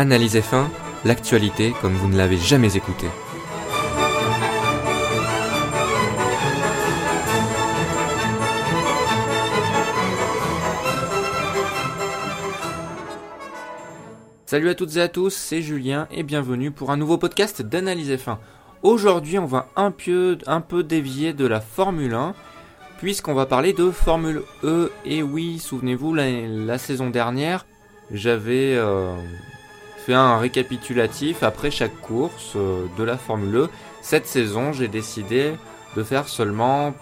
Analyse F1, l'actualité comme vous ne l'avez jamais écouté. Salut à toutes et à tous, c'est Julien et bienvenue pour un nouveau podcast d'Analyse F1. Aujourd'hui, on va un peu, un peu dévier de la Formule 1 puisqu'on va parler de Formule E. Et oui, souvenez-vous, la, saison dernière, j'avais euh, un récapitulatif après chaque course euh, de la Formule E. Cette saison, j'ai décidé de faire seulement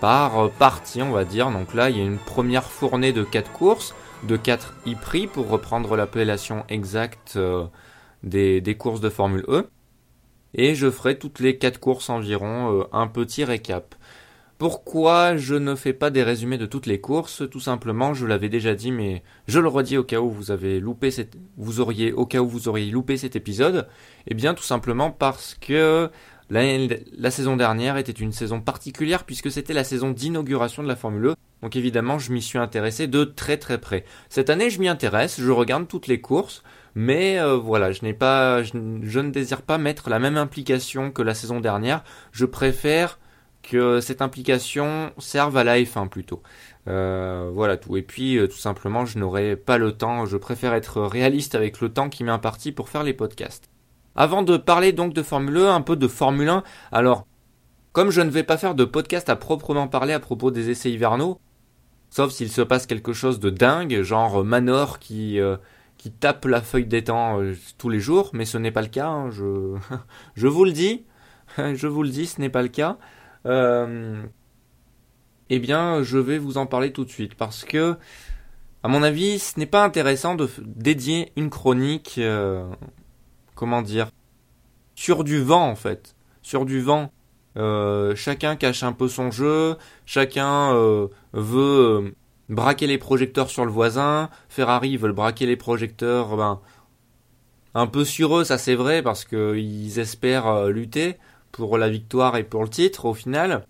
par partie, on va dire. Donc là, il y a une première fournée de 4 courses de 4 e-prix pour reprendre l'appellation exacte euh, des, courses de Formule E. Et je ferai toutes les 4 courses environ euh, un petit récap. Pourquoi je ne fais pas des résumés de toutes les courses? Tout simplement, je l'avais déjà dit, mais je le redis au cas où vous avez loupé cette, vous auriez, au cas où vous auriez loupé cet épisode. Eh bien, tout simplement parce que la, saison dernière était une saison particulière puisque c'était la saison d'inauguration de la Formule E. Donc évidemment, je m'y suis intéressé de très très près. Cette année, je m'y intéresse, je regarde toutes les courses, mais euh, voilà, je n'ai pas, je, ne désire pas mettre la même implication que la saison dernière. Je préfère que cette implication serve à la F1 plutôt. Euh, voilà tout. Et puis euh, tout simplement, je n'aurai pas le temps. Je préfère être réaliste avec le temps qui m'est imparti pour faire les podcasts. Avant de parler donc de Formule 1, un peu de Formule 1, alors comme je ne vais pas faire de podcast à proprement parler à propos des essais hivernaux, sauf s'il se passe quelque chose de dingue, genre Manor qui, euh, tape la feuille d'étang euh, tous les jours, mais ce n'est pas le cas, hein, je vous le dis, je vous le dis, ce n'est pas le cas. Euh, eh bien, je vais vous en parler tout de suite, parce que, à mon avis, ce n'est pas intéressant de dédier une chronique comment dire, sur du vent en fait, sur du vent. Euh, chacun cache un peu son jeu, chacun euh, veut euh, braquer les projecteurs sur le voisin, Ferrari veut braquer les projecteurs ben, un peu sur eux, ça c'est vrai, parce qu'ils espèrent lutter pour la victoire et pour le titre au final.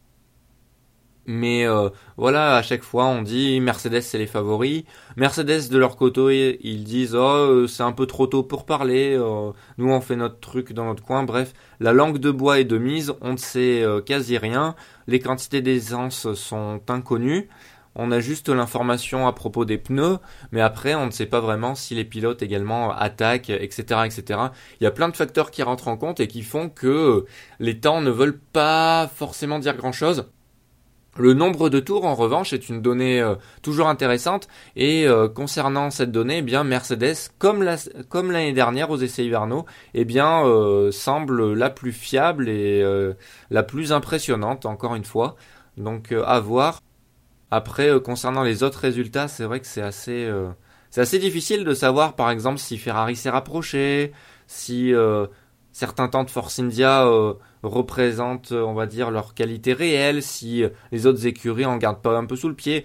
Mais euh, voilà, à chaque fois on dit Mercedes c'est les favoris. Mercedes de leur côté ils disent oh euh, c'est un peu trop tôt pour parler. Euh, nous on fait notre truc dans notre coin. Bref, la langue de bois est de mise. On ne sait quasi rien. Les quantités d'essence sont inconnues. On a juste l'information à propos des pneus, mais après on ne sait pas vraiment si les pilotes également attaquent, etc., etc. Il y a plein de facteurs qui rentrent en compte et qui font que les temps ne veulent pas forcément dire grand chose. Le nombre de tours, en revanche, est une donnée euh, toujours intéressante et euh, concernant cette donnée, eh bien Mercedes, comme l'année dernière aux essais hivernaux, eh bien euh, semble la plus fiable et la plus impressionnante, encore une fois. Donc à voir. Après, concernant les autres résultats, c'est vrai que c'est assez, c'est assez difficile de savoir, par exemple, si Ferrari s'est rapproché, si certains temps de Force India euh, représentent, on va dire, leur qualité réelle, si euh, les autres écuries en gardent pas un peu sous le pied.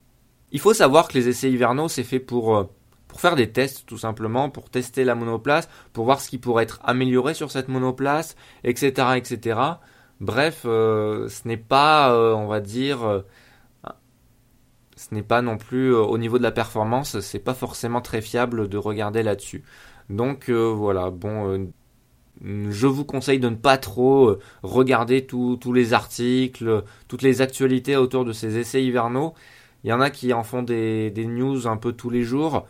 Il faut savoir que les essais hivernaux, c'est fait pour, euh, pour faire des tests, tout simplement, pour tester la monoplace, pour voir ce qui pourrait être amélioré sur cette monoplace, etc., etc. Bref, ce n'est pas, on va dire, ce n'est pas non plus au niveau de la performance, c'est pas forcément très fiable de regarder là-dessus. Donc voilà, bon, je vous conseille de ne pas trop euh, regarder tous les articles, toutes les actualités autour de ces essais hivernaux. Il y en a qui en font des, news un peu tous les jours.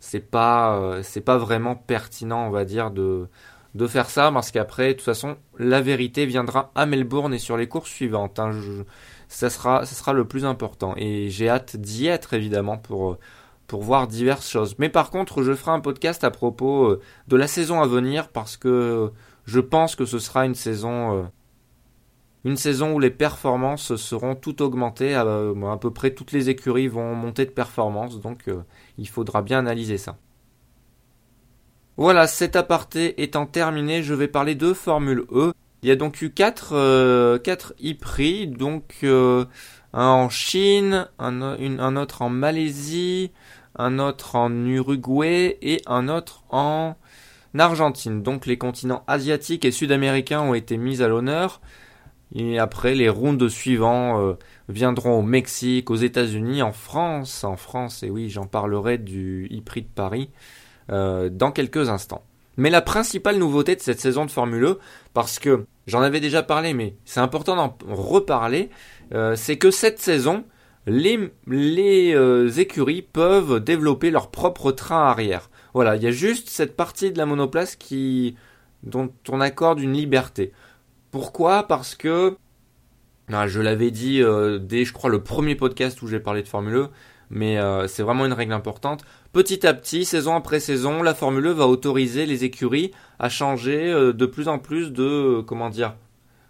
C'est pas, euh, c'est pas vraiment pertinent, on va dire, de, de faire ça parce qu'après, de toute façon, la vérité viendra à Melbourne et sur les courses suivantes. Hein. Ça, sera, ça sera le plus important. Et j'ai hâte d'y être, évidemment, pour, pour voir diverses choses. Mais par contre, je ferai un podcast à propos euh, de la saison à venir parce que je pense que ce sera une saison euh, une saison où les performances seront toutes augmentées, à, peu près toutes les écuries vont monter de performance, donc euh, il faudra bien analyser ça. Voilà, cet aparté étant terminé, je vais parler de Formule E. Il y a donc eu 4 quatre, e-prix, donc un en Chine, un, un, autre en Malaisie, un autre en Uruguay et un autre en Argentine. Donc les continents asiatiques et sud-américains ont été mis à l'honneur. Et après, les rounds suivants euh, viendront au Mexique, aux États-Unis, en France. En France, et oui, j'en parlerai du e-prix de Paris euh, dans quelques instants. Mais la principale nouveauté de cette saison de Formule E, parce que j'en avais déjà parlé, mais c'est important d'en reparler, euh, c'est que cette saison, les, euh, écuries peuvent développer leur propre train arrière. Voilà, il y a juste cette partie de la monoplace qui dont on accorde une liberté. Pourquoi? Parce que ah, je l'avais dit euh, dès je crois le premier podcast où j'ai parlé de Formule E, mais c'est vraiment une règle importante. Petit à petit, saison après saison, la Formule E va autoriser les écuries à changer de plus en plus de comment dire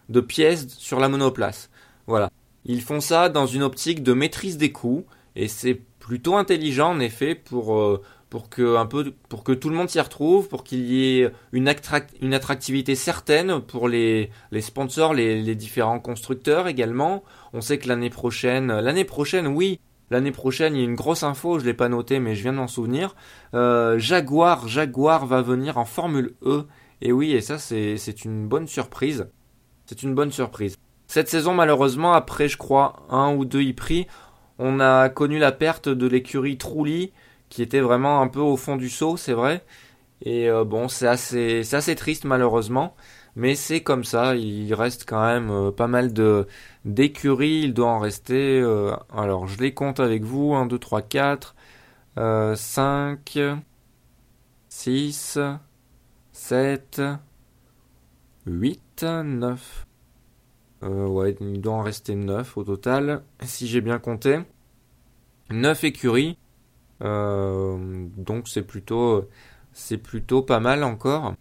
de pièces sur la monoplace. Voilà. Ils font ça dans une optique de maîtrise des coûts et c'est plutôt intelligent en effet pour euh, que tout le monde s'y retrouve, pour qu'il y ait une, attractivité certaine pour les, sponsors, les différents constructeurs également. On sait que l'année prochaine, l'année prochaine, oui, l'année prochaine, il y a une grosse info, je l'ai pas noté, mais je viens de m'en souvenir. Euh, Jaguar, Jaguar va venir en Formule E. Et oui, et ça c'est une bonne surprise. C'est une bonne surprise. Cette saison, malheureusement, après, je crois, un ou deux e-prix, on a connu la perte de l'écurie Trulli, qui était vraiment un peu au fond du seau, c'est vrai. Et euh, bon, c'est assez, assez triste, malheureusement. Mais c'est comme ça, il reste quand même euh, pas mal de d'écuries, il doit en rester. Euh, alors, je les compte avec vous 1, 2, 3, 4, 5, 6, 7, 8, 9. Euh, ouais, il doit en rester 9 au total, si j'ai bien compté. 9 écuries. Euh, donc c'est plutôt, c'est plutôt pas mal encore.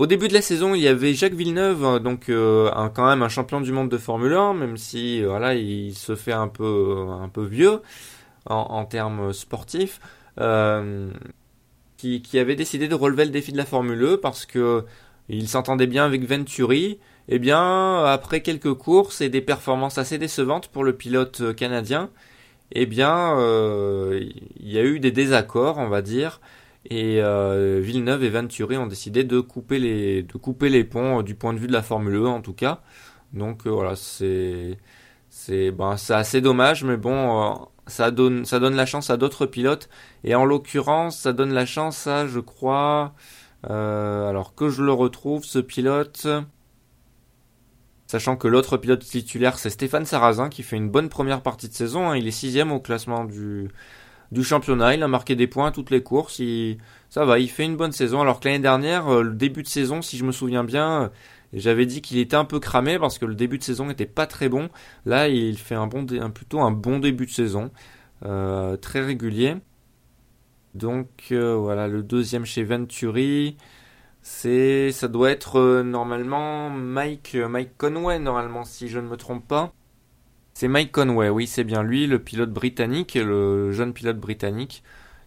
Au début de la saison, il y avait Jacques Villeneuve, donc euh, quand même un champion du monde de Formule 1, même si voilà, il se fait un peu, peu vieux en, termes sportifs, qui, avait décidé de relever le défi de la Formule 1 parce que il s'entendait bien avec Venturi. Eh bien, après quelques courses et des performances assez décevantes pour le pilote euh, canadien, eh bien, euh, il y a eu des désaccords, on va dire, et euh, Villeneuve et Venturi ont décidé de couper les, de couper les ponts du point de vue de la Formule 1 en tout cas. Donc voilà, c'est, c'est, ben, c'est assez dommage, mais bon, ça donne, ça donne la chance à d'autres pilotes, et en l'occurrence, ça donne la chance à, je crois, alors que je le retrouve, ce pilote. Sachant que l'autre pilote titulaire, c'est Stéphane Sarrazin, qui fait une bonne première partie de saison. Hein. Il est sixième au classement du, du championnat. Il a marqué des points toutes les courses. Il, ça va, il fait une bonne saison. Alors que l'année dernière, euh, le début de saison, si je me souviens bien, euh, j'avais dit qu'il était un peu cramé parce que le début de saison n'était pas très bon. Là, il fait un bon, plutôt un bon début de saison, euh, très régulier. Donc voilà, le deuxième chez Venturi. C'est, ça doit être normalement Mike, Mike Conway normalement si je ne me trompe pas. C'est Mike Conway, oui c'est bien lui, le pilote britannique, le jeune pilote britannique,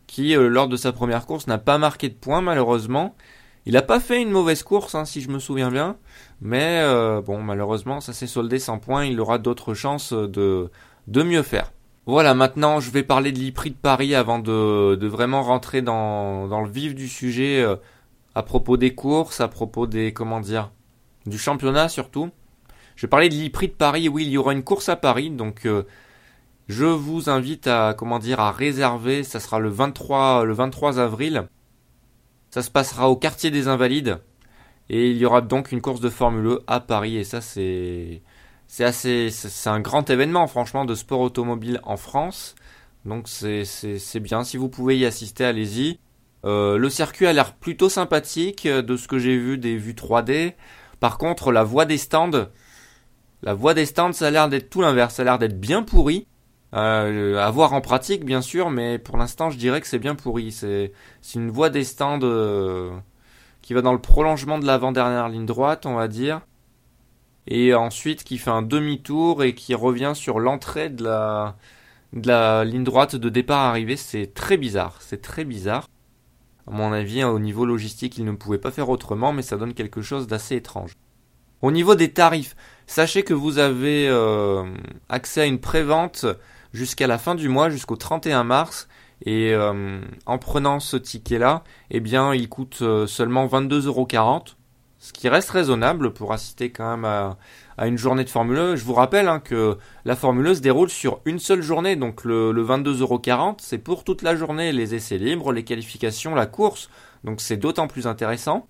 qui euh, lors de sa première course n'a pas marqué de points malheureusement. Il n'a pas fait une mauvaise course hein, si je me souviens bien, mais bon malheureusement ça s'est soldé sans points. Il aura d'autres chances de de mieux faire. Voilà, maintenant je vais parler de l'IPRI de Paris avant de, de vraiment rentrer dans, dans le vif du sujet à propos des courses, à propos des comment dire, du championnat surtout. Je parler de l'IPRI de Paris. Oui, il y aura une course à Paris, donc euh, je vous invite à comment dire à réserver. Ça sera le 23 le 23 avril. Ça se passera au quartier des Invalides et il y aura donc une course de Formule E à Paris et ça c'est c'est assez c'est un grand événement franchement de sport automobile en France. Donc c'est c'est bien si vous pouvez y assister, allez-y. Euh, le circuit a l'air plutôt sympathique euh, de ce que j'ai vu des vues 3D. Par contre, la voie des stands, la voie des stands, ça a l'air d'être tout l'inverse. Ça a l'air d'être bien pourri. Euh, à voir en pratique, bien sûr, mais pour l'instant, je dirais que c'est bien pourri. C'est une voie des stands euh, qui va dans le prolongement de l'avant-dernière ligne droite, on va dire. Et ensuite, qui fait un demi-tour et qui revient sur l'entrée de la, de la ligne droite de départ-arrivée. C'est très bizarre. C'est très bizarre. À mon avis, hein, au niveau logistique, ils ne pouvaient pas faire autrement, mais ça donne quelque chose d'assez étrange. Au niveau des tarifs, sachez que vous avez euh, accès à une prévente jusqu'à la fin du mois, jusqu'au 31 mars, et euh, en prenant ce ticket-là, eh bien, il coûte euh, seulement 22,40€, ce qui reste raisonnable pour assister quand même à, une journée de Formule 1. Je vous rappelle hein, que la Formule 1 se déroule sur une seule journée, donc le, le 22,40€, c'est pour toute la journée, les essais libres, les qualifications, la course. Donc c'est d'autant plus intéressant.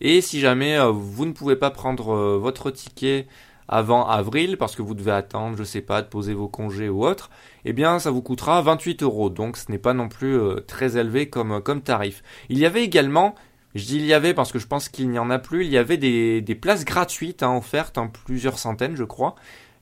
Et si jamais euh, vous ne pouvez pas prendre euh, votre ticket avant avril parce que vous devez attendre, je sais pas, de poser vos congés ou autre, eh bien ça vous coûtera 28 euros. Donc ce n'est pas non plus euh, très élevé comme, comme tarif. Il y avait également, je dis il y avait parce que je pense qu'il n'y en a plus, il y avait des, des places gratuites hein, offertes, en plusieurs centaines je crois.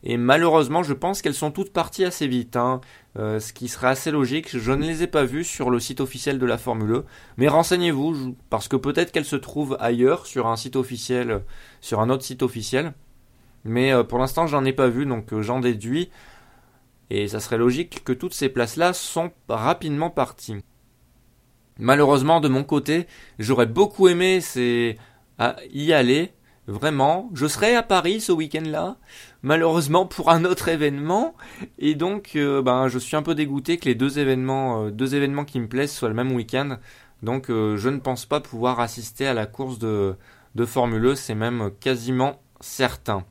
Et malheureusement, je pense qu'elles sont toutes parties assez vite, hein. euh, ce qui serait assez logique. Je ne les ai pas vues sur le site officiel de la Formule E, mais renseignez-vous, parce que peut-être qu'elles se trouvent ailleurs, sur un site officiel, sur un autre site officiel. Mais euh, pour l'instant, j'en ai pas vu, donc euh, j'en déduis. Et ça serait logique que toutes ces places-là sont rapidement parties. Malheureusement, de mon côté, j'aurais beaucoup aimé c'est y aller, vraiment. Je serai à Paris ce week-end-là, malheureusement pour un autre événement, et donc euh, ben je suis un peu dégoûté que les deux événements, deux événements qui me plaisent soient le même week-end. Donc je ne pense pas pouvoir assister à la course de, de Formule E, c'est même quasiment certain.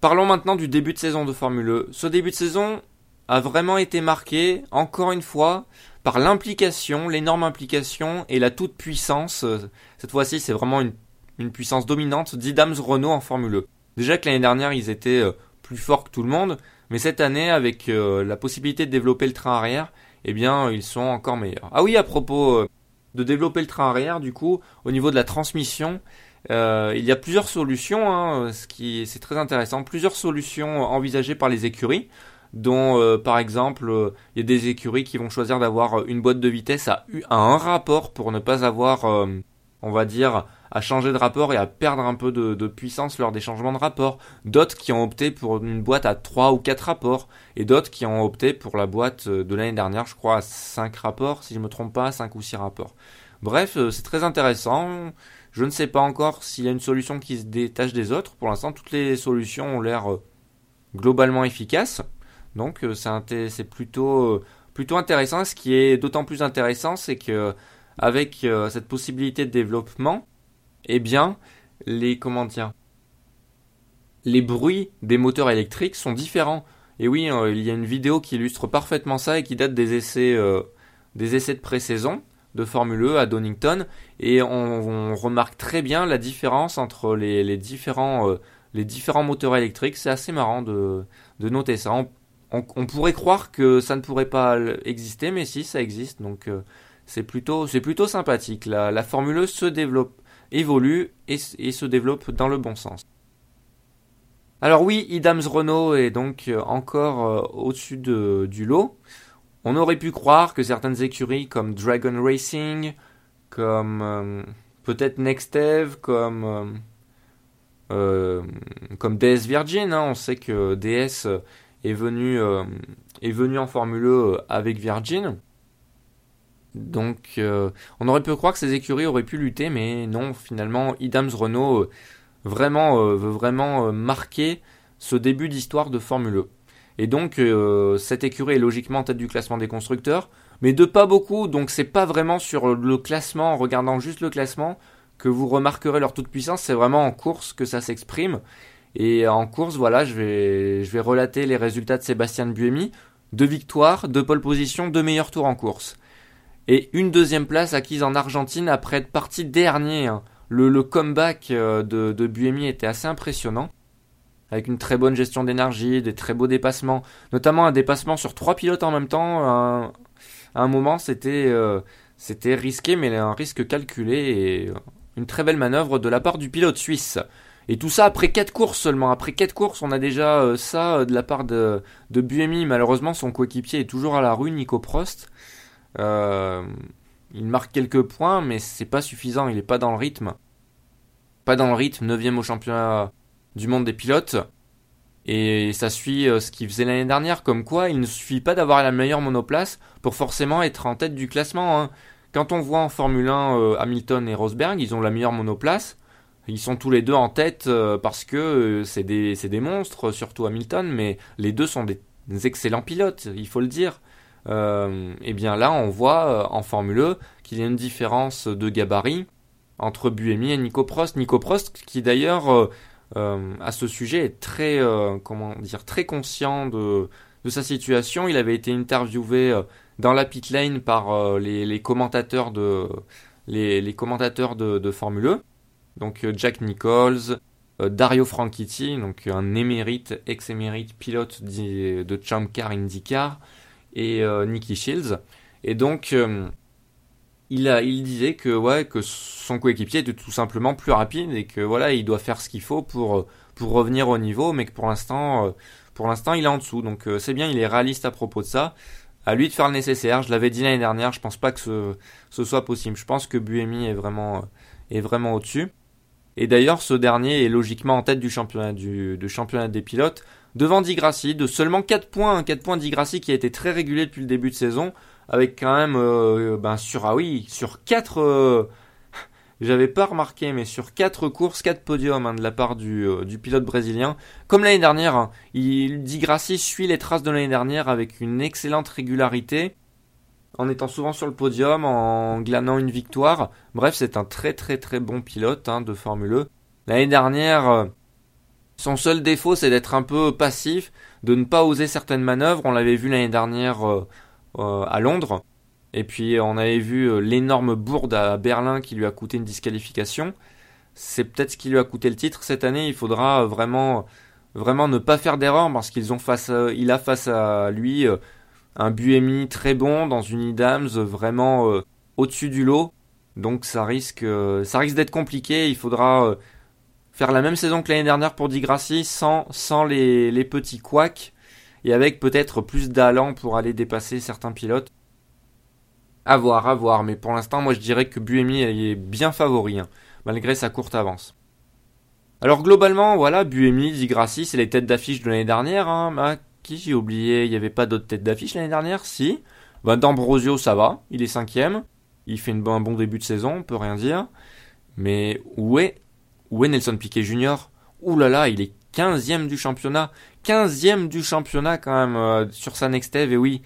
Parlons maintenant du début de saison de Formule E. Ce début de saison a vraiment été marqué, encore une fois, par l'implication, l'énorme implication et la toute puissance. Cette fois-ci, c'est vraiment une, puissance dominante d'Idams Renault en Formule E. Déjà que l'année dernière, ils étaient euh, plus forts que tout le monde, mais cette année, avec euh, la possibilité de développer le train arrière, eh bien, ils sont encore meilleurs. Ah oui, à propos euh, de développer le train arrière, du coup, au niveau de la transmission, il y a plusieurs solutions, hein, ce qui c'est très intéressant, plusieurs solutions envisagées par les écuries, dont par exemple il y a des écuries qui vont choisir d'avoir une boîte de vitesse à, un rapport pour ne pas avoir, on va dire, à changer de rapport et à perdre un peu de, puissance lors des changements de rapport. D'autres qui ont opté pour une boîte à 3 ou 4 rapports. Et d'autres qui ont opté pour la boîte de l'année dernière, je crois, à 5 rapports, si je ne me trompe pas, 5 ou 6 rapports. Bref, c'est très intéressant. Je ne sais pas encore s'il y a une solution qui se détache des autres. Pour l'instant, toutes les solutions ont l'air euh, globalement efficaces. Donc euh, c'est plutôt, euh, plutôt intéressant. Ce qui est d'autant plus intéressant, c'est que avec cette possibilité de développement, eh bien, les les bruits des moteurs électriques sont différents. Et oui, il y a une vidéo qui illustre parfaitement ça et qui date des essais, des essais de pré-saison de Formule E à Donington et on, remarque très bien la différence entre les, différents, euh, les différents moteurs électriques. C'est assez marrant de, noter ça. On, pourrait croire que ça ne pourrait pas exister, mais si, ça existe. Donc euh, c'est plutôt, plutôt sympathique. La, Formule E se développe, évolue et, se développe dans le bon sens. Alors oui, Idams Renault est donc euh, encore au-dessus du lot. On aurait pu croire que certaines écuries comme Dragon Racing, comme euh, peut-être Nextev, comme euh, euh, comme DS Virgin, hein, on sait que DS est venu est venu en Formule E avec Virgin. Donc on aurait pu croire que ces écuries auraient pu lutter, mais non, finalement Idams Renault vraiment veut vraiment marquer ce début d'histoire de Formule E. Et donc euh, cette écurie est logiquement en tête du classement des constructeurs, mais de pas beaucoup, donc c'est pas vraiment sur le classement, en regardant juste le classement, que vous remarquerez leur toute puissance, c'est vraiment en course que ça s'exprime. Et en course, voilà, je vais, je vais relater les résultats de Sébastien Buemi. Deux victoires, deux pole positions, deux meilleurs tours en course. Et une deuxième place acquise en Argentine après être parti dernier. Le, comeback euh, de, Buemi était assez impressionnant avec une très bonne gestion d'énergie, des très beaux dépassements, notamment un dépassement sur trois pilotes en même temps. à un moment, c'était euh, c'était risqué, mais un risque calculé et euh, une très belle manœuvre de la part du pilote suisse. Et tout ça après quatre courses seulement. Après quatre courses, on a déjà ça de la part de, de Buemi. Malheureusement, son coéquipier est toujours à la rue, Nico Prost. Il marque quelques points, mais c'est pas suffisant. Il est pas dans le rythme. Pas dans le rythme. 9 au championnat du monde des pilotes. Et ça suit euh, ce qu'il faisait l'année dernière, comme quoi il ne suffit pas d'avoir la meilleure monoplace pour forcément être en tête du classement. Hein. Quand on voit en Formule 1 euh, Hamilton et Rosberg, ils ont la meilleure monoplace. Ils sont tous les deux en tête euh, parce que c'est des, des, monstres, surtout Hamilton, mais les deux sont des, excellents pilotes, il faut le dire. Et bien là, on voit en Formule 1 e qu'il y a une différence de gabarit entre Buemi et Nico Prost. Nico Prost qui d'ailleurs euh, à ce sujet est très, euh, comment dire, très conscient de, sa situation. Il avait été interviewé euh, dans la pit lane par les, commentateurs de les, commentateurs de, Formule 1. E. Donc Jack Nichols, Dario Franchitti, donc un émérite, ex-émérite pilote de Champ Car IndyCar, et Nicky Shields. Et donc il, a, il disait que, ouais, que son coéquipier était tout simplement plus rapide et que voilà, il doit faire ce qu'il faut pour, pour revenir au niveau, mais que pour l'instant, euh, pour l'instant, il est en dessous. Donc euh, c'est bien, il est réaliste à propos de ça. À lui de faire le nécessaire. Je l'avais dit l'année dernière, je pense pas que ce, ce, soit possible. Je pense que Buemi est vraiment, est vraiment au-dessus. Et d'ailleurs, ce dernier est logiquement en tête du championnat, du, championnat des pilotes, devant Digrassi, de seulement 4 points. 4 points Digrassi qui a été très régulier depuis le début de saison avec quand même euh, ben sur ah oui sur quatre euh, j'avais pas remarqué mais sur quatre courses quatre podiums hein, de la part du, euh, du pilote brésilien comme l'année dernière hein, il suit les traces de l'année dernière avec une excellente régularité en étant souvent sur le podium en glanant une victoire bref c'est un très très très bon pilote hein, de Formule 1 l'année dernière son seul défaut c'est d'être un peu passif de ne pas oser certaines manœuvres on l'avait vu l'année dernière euh, à Londres. Et puis on avait vu euh, l'énorme bourde à Berlin qui lui a coûté une disqualification. C'est peut-être ce qui lui a coûté le titre. Cette année, il faudra vraiment, vraiment ne pas faire d'erreur parce qu'ils ont face, il a face à lui euh, un Buemi très bon dans une Idams vraiment au-dessus du lot. Donc ça risque, ça risque d'être compliqué. Il faudra faire la même saison que l'année dernière pour Digrassi sans, sans les, les petits couacs et avec peut-être plus d'allant pour aller dépasser certains pilotes. À voir, à voir, mais pour l'instant, moi je dirais que Buemi est bien favori, hein, malgré sa courte avance. Alors globalement, voilà, Buemi, Zigrassi, c'est les têtes d'affiche de l'année dernière. Hein. Ah, qui j'ai oublié? Il n'y avait pas d'autres têtes d'affiche l'année dernière? Si. Ben, D'Ambrosio, ça va, il est cinquième. Il fait un bon début de saison, on peut rien dire. Mais où est, où est Nelson Piquet Jr. Ouh là là, il est 15e du championnat. 15e du championnat quand même euh, sur sa Nextev et oui.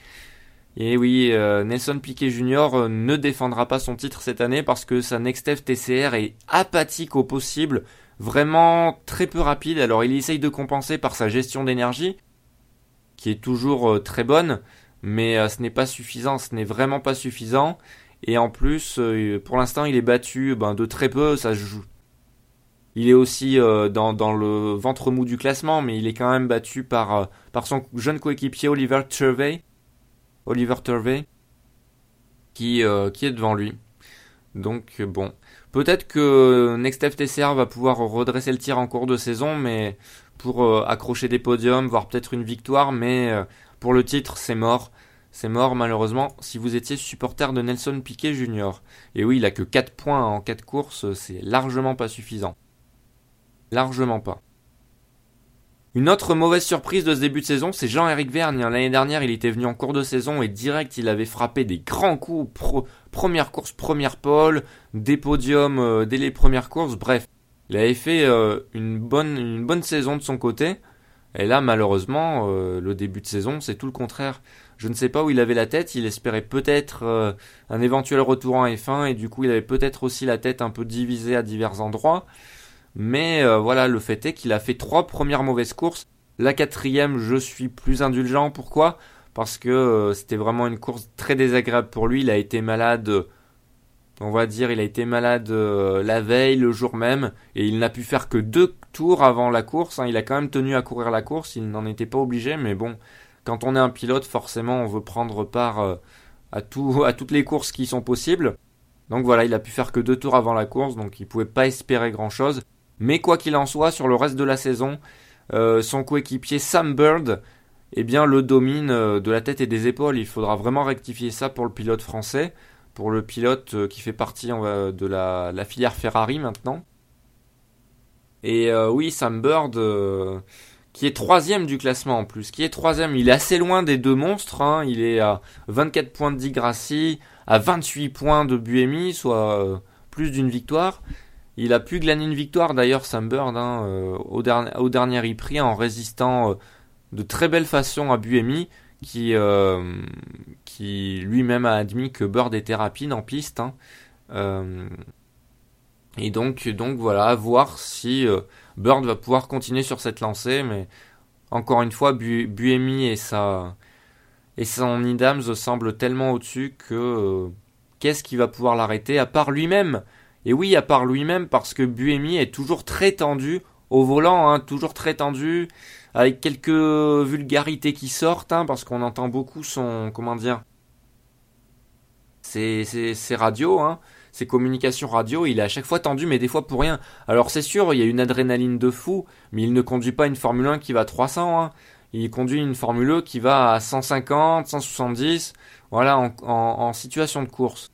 Et oui, euh, Nelson Piquet Jr. Euh, ne défendra pas son titre cette année parce que sa Nextev TCR est apathique au possible, vraiment très peu rapide. Alors il essaye de compenser par sa gestion d'énergie, qui est toujours très bonne, mais ce n'est pas suffisant, ce n'est vraiment pas suffisant. Et en plus, pour l'instant, il est battu ben, de très peu, ça joue il est aussi euh, dans, le ventre mou du classement, mais il est quand même battu par, euh, son jeune coéquipier Oliver Turvey, Oliver Turvey, qui, euh, est devant lui. Donc bon, peut-être que Next FTCR va pouvoir redresser le tir en cours de saison, mais pour accrocher des podiums, voire peut-être une victoire, mais pour le titre, c'est mort. C'est mort malheureusement si vous étiez supporter de Nelson Piquet Jr. Et oui, il a que 4 points en 4 courses, c'est largement pas suffisant. Largement pas. Une autre mauvaise surprise de ce début de saison, c'est Jean-Éric Vergne. L'année dernière, il était venu en cours de saison et direct, il avait frappé des grands coups. première course, première pole, des podiums euh, dès les premières courses. Bref, il avait fait euh, une, bonne, saison de son côté. Et là, malheureusement, euh, le début de saison, c'est tout le contraire. Je ne sais pas où il avait la tête. Il espérait peut-être un éventuel retour en F1 et du coup, il avait peut-être aussi la tête un peu divisée à divers endroits. Mais euh, voilà, le fait est qu'il a fait trois premières mauvaises courses. La quatrième, je suis plus indulgent. Pourquoi? Parce que euh, c'était vraiment une course très désagréable pour lui. Il a été malade, on va dire, il a été malade euh, la veille, le jour même, et il n'a pu faire que deux tours avant la course. Hein. Il a quand même tenu à courir la course, il n'en était pas obligé, mais bon, quand on est un pilote, forcément, on veut prendre part à, tout, à toutes les courses qui sont possibles. Donc voilà, il a pu faire que deux tours avant la course, donc il pouvait pas espérer grand chose. Mais quoi qu'il en soit, sur le reste de la saison, euh, son coéquipier Sam Bird eh bien, le domine euh, de la tête et des épaules. Il faudra vraiment rectifier ça pour le pilote français, pour le pilote euh, qui fait partie de la, filière Ferrari maintenant. Et oui, Sam Bird, qui est troisième du classement en plus, qui est troisième, il est assez loin des deux monstres. Hein. Il est à 24 points de Digrassi, à 28 points de Buemi, soit plus d'une victoire. Il a pu glaner une victoire d'ailleurs, Sam Bird, hein, euh, au, dernier, prix en résistant euh, de très belle façon à Buemi, qui, euh, qui lui-même a admis que Bird était rapide en piste. Hein. et donc, voilà, voir si Bird va pouvoir continuer sur cette lancée. Mais encore une fois, Buemi et sa, Et son Idams semble tellement au-dessus que qu'est-ce qui va pouvoir l'arrêter à part lui-même? Et oui, à part lui-même parce que Buemi est toujours très tendu au volant, hein, toujours très tendu, avec quelques vulgarités qui sortent, hein, parce qu'on entend beaucoup son, comment dire, ses, ses, radios, hein, ses communications radio, il est à chaque fois tendu, mais des fois pour rien. Alors c'est sûr, il y a une adrénaline de fou, mais il ne conduit pas une Formule 1 qui va à 300, hein. il conduit une Formule 1 qui va à 150, 170, voilà, en situation de course.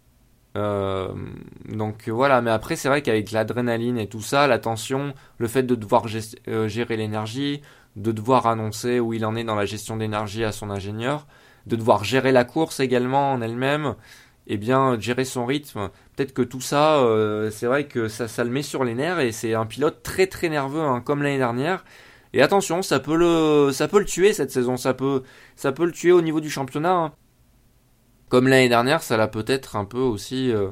Euh, donc voilà, mais après c'est vrai qu'avec l'adrénaline et tout ça, la tension, le fait de devoir euh, gérer l'énergie, de devoir annoncer où il en est dans la gestion d'énergie à son ingénieur, de devoir gérer la course également en elle-même, et eh bien gérer son rythme. Peut-être que tout ça, euh, c'est vrai que ça, ça le met sur les nerfs et c'est un pilote très très nerveux, hein, comme l'année dernière. Et attention, ça peut le, ça peut le tuer cette saison, ça peut, ça peut le tuer au niveau du championnat. Hein. Comme l'année dernière, ça l'a peut-être un peu aussi. Euh,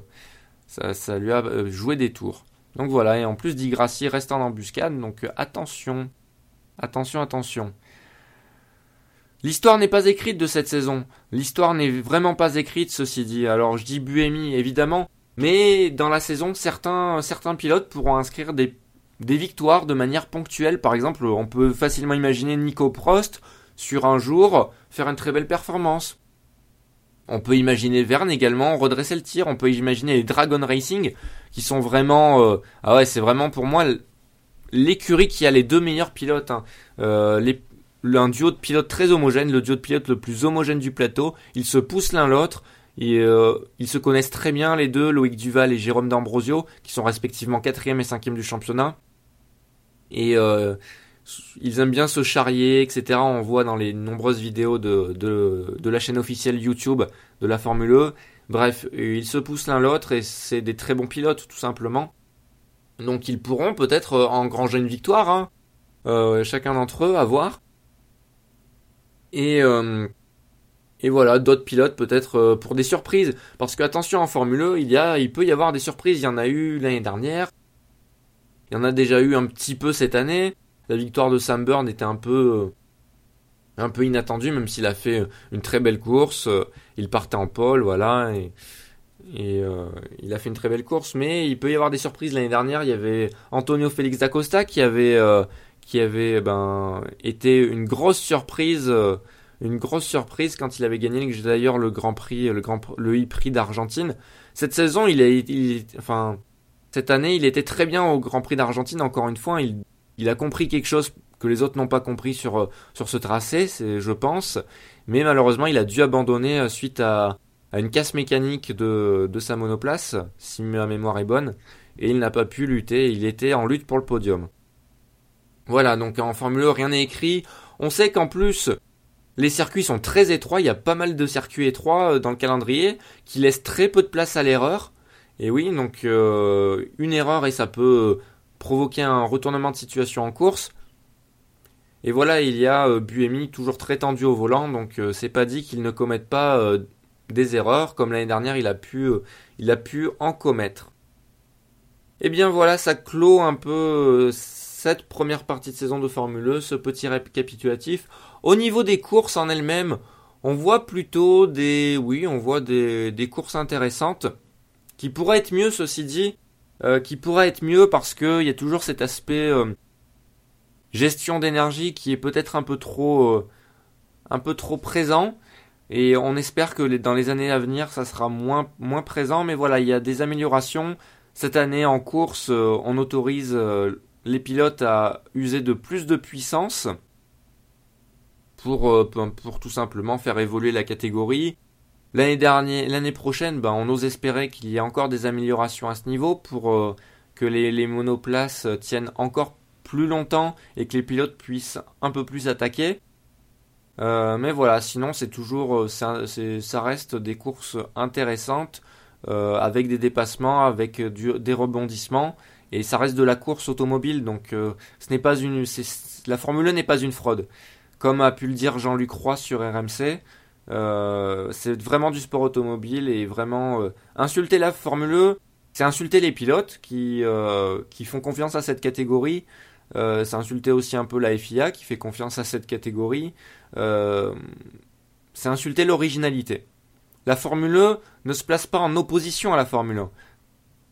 ça, lui a euh, joué des tours. Donc voilà, et en plus Digrassi reste en embuscade, donc euh, attention. Attention, attention. L'histoire n'est pas écrite de cette saison. L'histoire n'est vraiment pas écrite, ceci dit. Alors je dis Buemi, évidemment. Mais dans la saison, certains, certains pilotes pourront inscrire des, des victoires de manière ponctuelle. Par exemple, on peut facilement imaginer Nico Prost sur un jour faire une très belle performance. On peut imaginer Verne également redresser le tir. On peut imaginer les Dragon Racing qui sont vraiment. Euh, ah ouais, c'est vraiment pour moi l'écurie qui a les deux meilleurs pilotes. Hein. Euh, un duo de pilotes très homogène, le duo de pilotes le plus homogène du plateau. Ils se poussent l'un l'autre. Euh, ils se connaissent très bien les deux, Loïc Duval et Jérôme D'Ambrosio, qui sont respectivement quatrième et cinquième du championnat. Et ils aiment bien se charrier, etc. On voit dans les nombreuses vidéos de, la chaîne officielle YouTube de la Formule E. Bref, ils se poussent l'un l'autre et c'est des très bons pilotes, tout simplement. Donc ils pourront peut-être euh, engranger une victoire, hein. euh, chacun d'entre eux, à voir. Et, euh, voilà, d'autres pilotes peut-être pour des surprises. Parce que attention, en Formule E, il, y a, il peut y avoir des surprises. Il y en a eu l'année dernière. Il y en a déjà eu un petit peu cette année. La victoire de Sam Burn était un peu euh, un peu inattendue, même s'il a fait une très belle course. Euh, il partait en pole, voilà, et, euh, il a fait une très belle course. Mais il peut y avoir des surprises. L'année dernière, il y avait Antonio Félix d'Acosta qui avait qui avait ben été une grosse surprise. une grosse surprise quand il avait gagné d'ailleurs le Grand Prix, le Grand le Prix d'Argentine. Cette saison, il est, enfin, cette année, il était très bien au Grand Prix d'Argentine. Encore une fois, il il a compris quelque chose que les autres n'ont pas compris sur, euh, ce tracé, je pense. Mais malheureusement, il a dû abandonner euh, suite à, à une casse mécanique de, sa monoplace, si ma mémoire est bonne. Et il n'a pas pu lutter, il était en lutte pour le podium. Voilà, donc en Formule 1, rien n'est écrit. On sait qu'en plus, les circuits sont très étroits, il y a pas mal de circuits étroits euh, dans le calendrier qui laissent très peu de place à l'erreur. Et oui, donc une erreur et ça peut provoquer un retournement de situation en course. Et voilà, il y a euh, Buemi toujours très tendu au volant, donc euh, c'est pas dit qu'il ne commette pas euh, des erreurs, comme l'année dernière il a pu, en commettre. Et eh bien voilà, ça clôt un peu cette première partie de saison de Formule 1, e, ce petit récapitulatif. Au niveau des courses en elles-mêmes, on voit plutôt des, oui, on voit des courses intéressantes, qui pourraient être mieux, ceci dit, euh, qui pourrait être mieux parce qu'il y a toujours cet aspect euh, gestion d'énergie qui est peut-être un peu trop euh, un peu trop présent. Et on espère que dans les années à venir ça sera moins moins présent. Mais voilà il y a des améliorations. Cette année en course on autorise les pilotes à user de plus de puissance pour, pour tout simplement faire évoluer la catégorie L'année prochaine, ben, on ose espérer qu'il y ait encore des améliorations à ce niveau pour euh, que les, monoplaces tiennent encore plus longtemps et que les pilotes puissent un peu plus attaquer. Euh, mais voilà, sinon c'est toujours, euh, ça, reste des courses intéressantes avec des dépassements, avec des rebondissements et ça reste de la course automobile. Donc ce n'est pas une, la Formule 1 n'est pas une fraude, comme a pu le dire Jean-Luc Roy sur RMC. Euh, c'est vraiment du sport automobile et vraiment euh, insulter la Formule E, c'est insulter les pilotes qui, euh, qui font confiance à cette catégorie. c'est insulter aussi un peu la FIA qui fait confiance à cette catégorie. c'est insulter l'originalité. La Formule 1 ne se place pas en opposition à la Formule 1.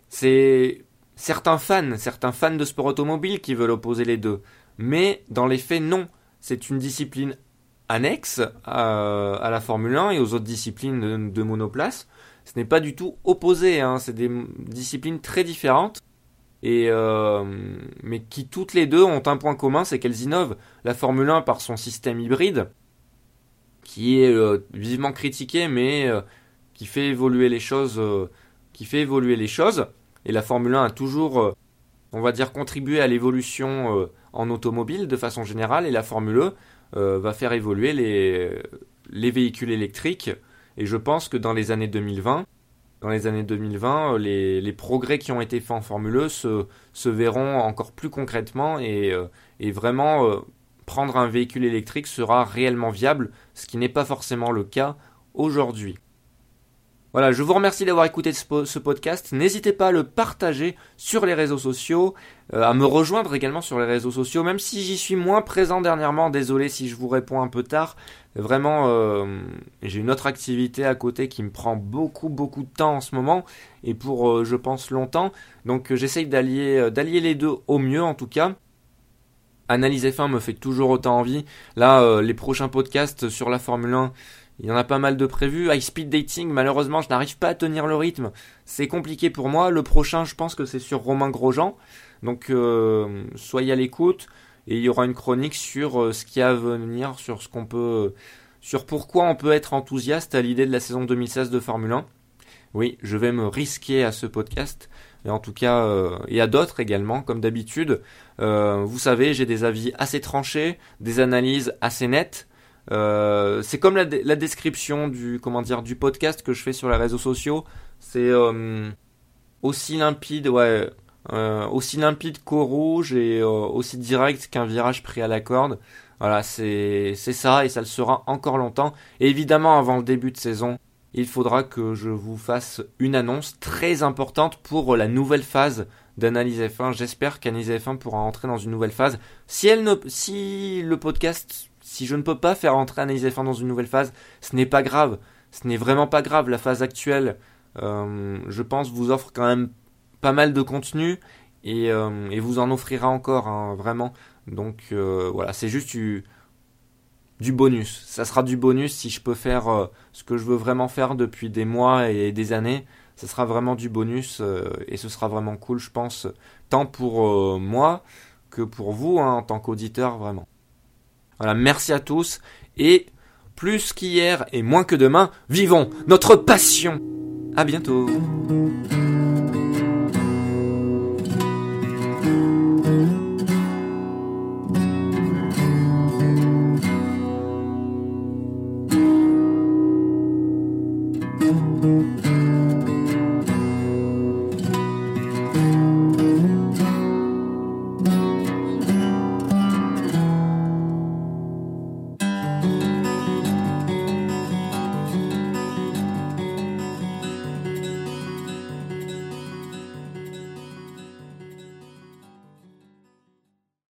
C'est certains fans, certains fans de sport automobile qui veulent opposer les deux. Mais dans les faits, non. C'est une discipline annexe à, la Formule 1 et aux autres disciplines de, monoplace. Ce n'est pas du tout opposé, hein. c'est des disciplines très différentes. Et euh, mais qui toutes les deux ont un point commun, c'est qu'elles innovent. La Formule 1 par son système hybride, qui est euh, vivement critiqué, mais euh, qui fait évoluer les choses, qui fait évoluer les choses. Et la Formule 1 a toujours, on va dire, contribué à l'évolution en automobile de façon générale, et la Formule 1 va faire évoluer les, les véhicules électriques. Et je pense que dans les années 2020, dans les années 2020, euh, les, progrès qui ont été faits en Formule 1 e se, verront encore plus concrètement et, euh, vraiment euh, prendre un véhicule électrique sera réellement viable, ce qui n'est pas forcément le cas aujourd'hui. Voilà, je vous remercie d'avoir écouté ce podcast. N'hésitez pas à le partager sur les réseaux sociaux, euh, à me rejoindre également sur les réseaux sociaux, même si j'y suis moins présent dernièrement. Désolé si je vous réponds un peu tard. Vraiment, euh, j'ai une autre activité à côté qui me prend beaucoup, beaucoup de temps en ce moment et pour, euh, je pense, longtemps. Donc, j'essaye d'allier, les deux au mieux en tout cas. Analyse F1 me fait toujours autant envie. Là, les prochains podcasts sur la Formule 1, il y en a pas mal de prévus. High Speed Dating, malheureusement, je n'arrive pas à tenir le rythme. C'est compliqué pour moi. Le prochain, je pense que c'est sur Romain Grosjean. Donc, euh, soyez à l'écoute. Et il y aura une chronique sur euh, ce qui a à venir, sur ce qu'on peut, sur pourquoi on peut être enthousiaste à l'idée de la saison 2016 de Formule 1. Oui, je vais me risquer à ce podcast. Et en tout cas, euh, et à d'autres également, comme d'habitude. vous savez, j'ai des avis assez tranchés, des analyses assez nettes. Euh, c'est comme la, description du comment dire du podcast que je fais sur les réseaux sociaux. C'est euh, aussi limpide, ouais, euh, aussi limpide qu'au rouge et aussi direct qu'un virage pris à la corde. Voilà, c'est ça et ça le sera encore longtemps. Évidemment, avant le début de saison, il faudra que je vous fasse une annonce très importante pour la nouvelle phase d'analyse F1. J'espère qu'analyse F1 pourra entrer dans une nouvelle phase. Si elle ne, si le podcast si je ne peux pas faire entrer Analyse F1 dans une nouvelle phase, ce n'est pas grave. Ce n'est vraiment pas grave. La phase actuelle, euh, je pense, vous offre quand même pas mal de contenu et, euh, vous en offrira encore, hein, vraiment. Donc euh, voilà, c'est juste du, bonus. Ça sera du bonus si je peux faire ce que je veux vraiment faire depuis des mois et des années. Ce sera vraiment du bonus et ce sera vraiment cool, je pense, tant pour moi que pour vous hein, en tant qu'auditeur, vraiment. Voilà, merci à tous et plus qu'hier et moins que demain, vivons notre passion. À bientôt.